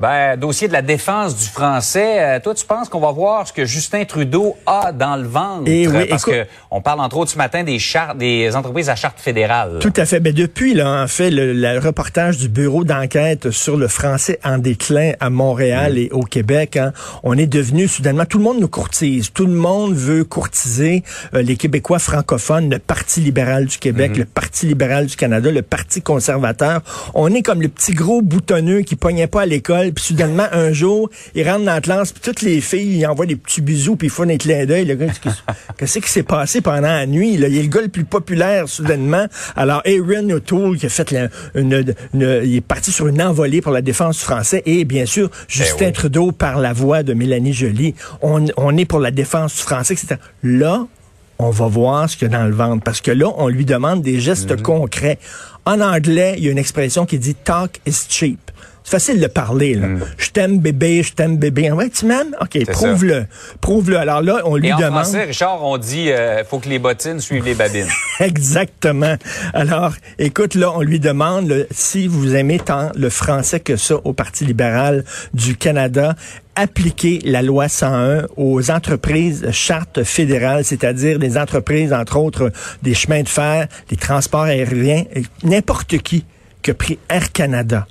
Ben, dossier de la défense du français. Euh, toi, tu penses qu'on va voir ce que Justin Trudeau a dans le ventre? Eh oui, parce écoute- que on parle entre autres ce matin des chartes, des entreprises à charte fédérale. Tout à fait. Ben, depuis, là, en fait, le, le reportage du bureau d'enquête sur le français en déclin à Montréal et au Québec, hein, on est devenu soudainement, tout le monde nous courtise. Tout le monde veut courtiser euh, les Québécois francophones, le Parti libéral du Québec, le Parti libéral du Canada, le Parti conservateur. On est comme le petit gros boutonneux qui pognait pas à l'école, puis soudainement, un jour, il rentre dans la classe, puis toutes les filles, ils envoient des petits bisous, puis ils font des clins d'œil. Le gars, qu'est-ce qu'est-ce qui s'est passé pendant la nuit? Là? Il est le gars le plus populaire, soudainement. Alors, Aaron O'Toole, qui a fait la- une, une- il est parti sur une envolée pour la défense du français, et bien sûr, Justin oui. Trudeau par la voix de Mélanie Joly. On, on est pour la défense du français, etc. Là, on va voir ce qu'il y a dans le ventre. Parce que là, on lui demande des gestes Mhm. concrets. En anglais, il y a une expression qui dit talk is cheap. C'est facile de parler, là. Je t'aime bébé, je t'aime bébé. Ouais, tu m'aimes? OK, prouve-le. Prouve-le. Alors là, on lui Et en demande. français, Richard, on dit euh, faut que les bottines suivent les babines. Exactement. Alors, écoute, là, on lui demande là, si vous aimez tant le français que ça au Parti libéral du Canada, appliquer la loi 101 aux entreprises charte fédérale, c'est-à-dire des entreprises, entre autres, des chemins de fer, des transports aériens, n'importe qui a pris Air Canada.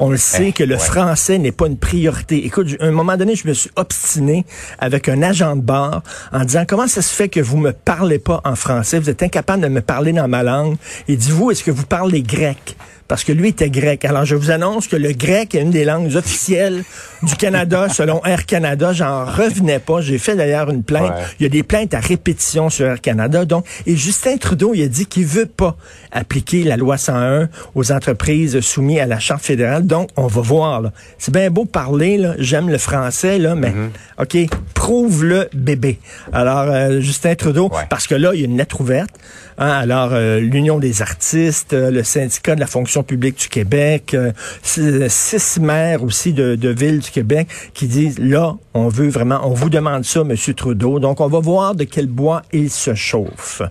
On le sait Eh, que le ouais. français n'est pas une priorité. Écoute, à un moment donné, je me suis obstiné avec un agent de bar en disant comment ça se fait que vous me parlez pas en français, vous êtes incapable de me parler dans ma langue. Il dit vous, est-ce que vous parlez grec? Parce que lui était grec. Alors, je vous annonce que le grec est une des langues officielles du Canada, selon Air Canada. J'en revenais pas. J'ai fait d'ailleurs une plainte. Ouais. Il y a des plaintes à répétition sur Air Canada. Donc, et Justin Trudeau, il a dit qu'il veut pas appliquer la loi 101 aux entreprises soumises à la charte fédérale. Donc, on va voir. là. C'est bien beau parler. là. J'aime le français, là, mais ok, prouve-le, bébé. Alors, euh, Justin Trudeau, Ouais. parce que là, il y a une lettre ouverte. hein. alors, euh, l'Union des artistes, euh, le syndicat de la fonction publique du Québec, euh, six six maires aussi de, de villes du Québec qui disent là, on veut vraiment, on vous demande ça, Monsieur Trudeau. Donc, on va voir de quel bois il se chauffe.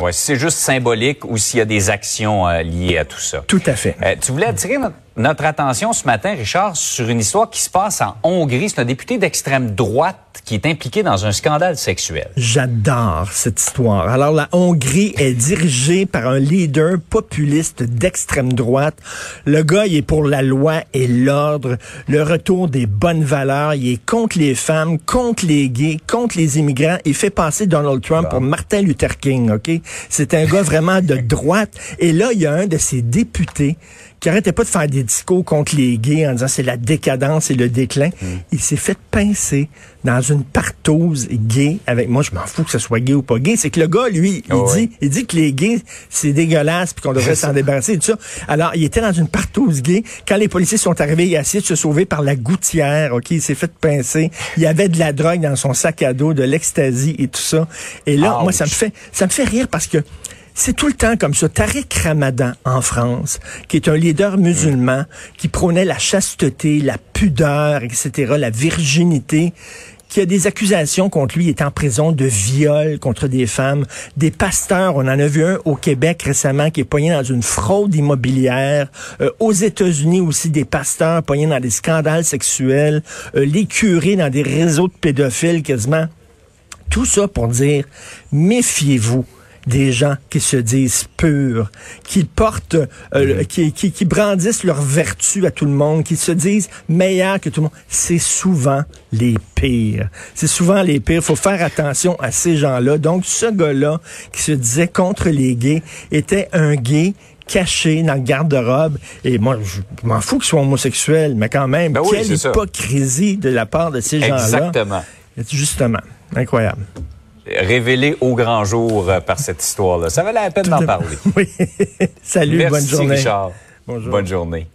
Ouais, si c'est juste symbolique ou s'il y a des actions euh, liées à tout ça. Tout à fait. Euh, tu voulais attirer notre, notre attention ce matin, Richard, sur une histoire qui se passe en Hongrie. C'est un député d'extrême droite qui est impliqué dans un scandale sexuel. J'adore cette histoire. Alors, la Hongrie est dirigée par un leader populiste d'extrême droite. Le gars, il est pour la loi et l'ordre, le retour des bonnes valeurs. Il est contre les femmes, contre les gays, contre les immigrants. Il fait passer Donald Trump pour Martin Luther King, OK? C'est un gars vraiment de droite. Et là, il y a un de ses députés qui arrêtait pas de faire des discours contre les gays en disant c'est la décadence et le déclin. Il s'est fait pincer dans une partouze gay avec moi. Je m'en fous que ce soit gay ou pas gay. C'est que le gars, lui, il Oh dit, oui. il dit que les gays, c'est dégueulasse puis qu'on devrait s'en débarrasser et tout ça. Alors, il était dans une partouze gay. Quand les policiers sont arrivés, il a essayé de se sauver par la gouttière. OK, il s'est fait pincer. Il y avait de la drogue dans son sac à dos, de l'ecstasy et tout ça. Et là, moi, ça me fait, ça me fait rire parce que c'est tout le temps comme ça. Tariq Ramadan en France, qui est un leader musulman, qui prônait la chasteté, la pudeur, etc., la virginité, qui a des accusations contre lui, il est en prison de viol contre des femmes. Des pasteurs, on en a vu un au Québec récemment qui est poigné dans une fraude immobilière. Euh, aux États-Unis aussi, des pasteurs poignés dans des scandales sexuels. Euh, les curés dans des réseaux de pédophiles quasiment. Tout ça pour dire, méfiez-vous des gens qui se disent purs, qui portent, euh, qui, qui, qui brandissent leur vertu à tout le monde, qui se disent meilleurs que tout le monde. C'est souvent les pires. C'est souvent les pires. faut faire attention à ces gens-là. Donc, ce gars-là qui se disait contre les gays était un gay caché dans le garde-robe. Et moi, je m'en fous qu'il soit homosexuel, mais quand même, Ben oui, quelle ça. hypocrisie de la part de ces gens-là. Exactement. Justement. Incroyable. Révélé au grand jour euh, par cette histoire-là. Ça valait la peine d'en parler. Oui. Salut, Merci, bonne journée. Richard. Bonjour. Bonne journée.